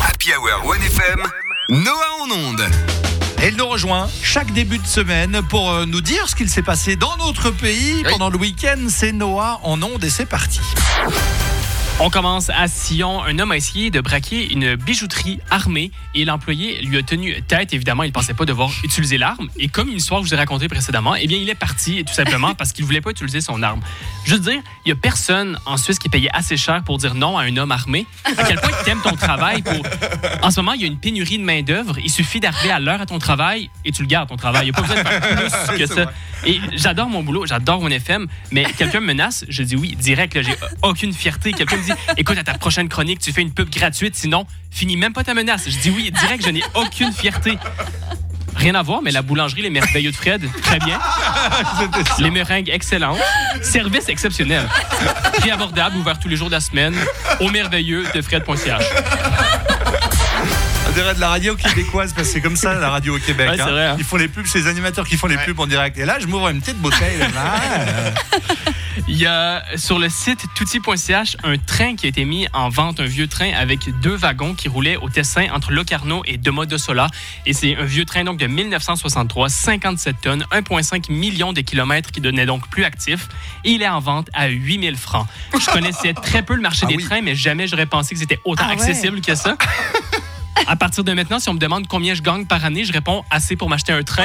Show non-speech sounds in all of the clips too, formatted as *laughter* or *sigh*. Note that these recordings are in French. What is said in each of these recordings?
Happy Hour 1FM, Noah en onde. Elle nous rejoint chaque début de semaine pour euh, nous dire ce qu'il s'est passé dans notre pays pendant le week-end. C'est Noah en onde et c'est parti. On commence à Sion. Un homme a essayé de braquer une bijouterie armée et l'employé lui a tenu tête. Évidemment, il ne pensait pas devoir utiliser l'arme. Et comme une histoire que je vous ai racontée précédemment, eh bien, il est parti tout simplement *laughs* parce qu'il voulait pas utiliser son arme. Je veux dire, il y a personne en Suisse qui payait assez cher pour dire non à un homme armé. À quel point tu aimes ton travail pour... En ce moment, il y a une pénurie de main-d'œuvre. Il suffit d'arriver à l'heure à ton travail et tu le gardes, ton travail. Il n'y a pas besoin de faire *laughs* plus que ça. Et j'adore mon boulot, j'adore mon FM, mais quelqu'un me menace, je dis oui, direct, j'ai aucune fierté. Quelqu'un me dit, écoute, à ta prochaine chronique, tu fais une pub gratuite, sinon, finis même pas ta menace. Je dis oui, direct, je n'ai aucune fierté. Rien à voir, mais la boulangerie Les Merveilleux de Fred, très bien. Les meringues, excellentes. Service exceptionnel. Prix abordable, ouvert tous les jours de la semaine, au merveilleux de Fred.ch. On dirait de la radio québécoise parce que c'est comme ça la radio au Québec. Ouais, c'est hein. vrai, hein. Ils font les pubs, c'est les animateurs qui font les pubs en direct. Et là, je m'ouvre une petite bouteille. là, *laughs* Il y a sur le site touti.ch un train qui a été mis en vente, un vieux train avec deux wagons qui roulaient au Tessin entre Locarno et Doma de Sola. Et c'est un vieux train donc de 1963, 57 tonnes, 1,5 million de kilomètres qui donnait donc plus actif. Et il est en vente à 8000 francs. Je connaissais très peu le marché Ah des oui. trains, mais jamais j'aurais pensé que c'était autant Ah ouais. accessible que ça. *laughs* À partir de maintenant, si on me demande combien je gagne par année, je réponds assez pour m'acheter un train.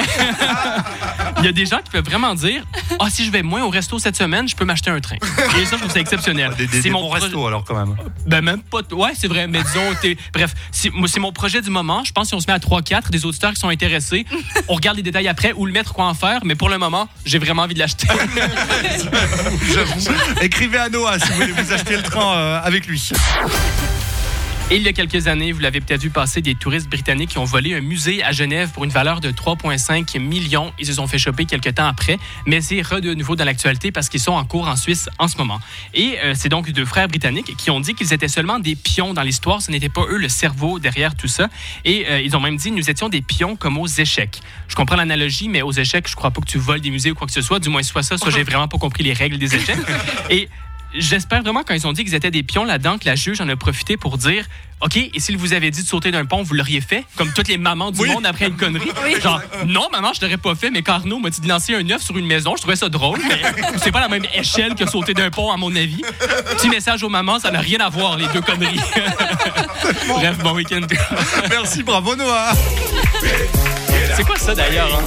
Il y a des gens qui peuvent vraiment dire Ah, si je vais moins au resto cette semaine, je peux m'acheter un train. Et ça, je trouve ça exceptionnel. C'est mon projet- restos alors quand même. Ben, même pas. Ouais, c'est vrai, mais disons, bref, c'est mon projet du moment. Je pense que si on se met à 3-4, des auditeurs qui sont intéressés, on regarde les détails après ou le mettre quoi en faire, mais pour le moment, j'ai vraiment envie de l'acheter. *laughs* Écrivez à Noah si vous voulez vous acheter le train euh, avec lui. Et il y a quelques années, vous l'avez peut-être vu passer, des touristes britanniques qui ont volé un musée à Genève pour une valeur de 3,5 millions. Ils se sont fait choper quelques temps après, mais c'est re de nouveau dans l'actualité parce qu'ils sont en cours en Suisse en ce moment. Et euh, c'est donc deux frères britanniques qui ont dit qu'ils étaient seulement des pions dans l'histoire. Ce n'était pas eux le cerveau derrière tout ça. Et euh, ils ont même dit nous étions des pions comme aux échecs. Je comprends l'analogie, mais aux échecs, je crois pas que tu voles des musées ou quoi que ce soit. Du moins, soit ça, soit j'ai *laughs* vraiment pas compris les règles des échecs. Et J'espère vraiment quand ils ont dit qu'ils étaient des pions là-dedans que la juge en a profité pour dire OK, et s'il vous avait dit de sauter d'un pont, vous l'auriez fait Comme toutes les mamans du Oui. monde après une connerie? Genre, non, maman, je l'aurais pas fait, mais Carnot m'a dit de lancer un œuf sur une maison. Je trouvais ça drôle, mais *laughs* c'est pas la même échelle que sauter d'un pont, à mon avis. Petit message aux mamans, ça n'a rien à voir, les deux conneries. *laughs* Bref, bon week-end. Merci, bravo Noah. *laughs* C'est quoi ça d'ailleurs hein?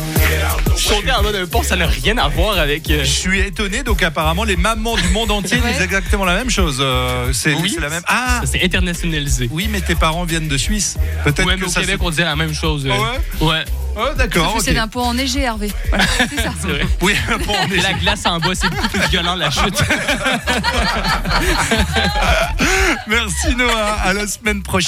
Sauter en d'un pont, ça n'a rien à voir avec. euh, Je suis étonné, donc apparemment les mamans du monde entier Ouais. disent exactement la même chose. Euh, c'est Oui. c'est la même. Ah C'est internationalisé. oui, mais tes parents viennent de Suisse. Peut-être Ouais, que au ça Québec, on disait la même chose. euh. Ah Ouais? Oh, d'accord. Plus ok. c'est d'un pot enneigé, Hervé. *laughs* Voilà, c'est ça. C'est vrai. Oui, on est- Et la glace en bas, c'est beaucoup plus violent, la chute. *laughs* Merci Noah. À la semaine prochaine.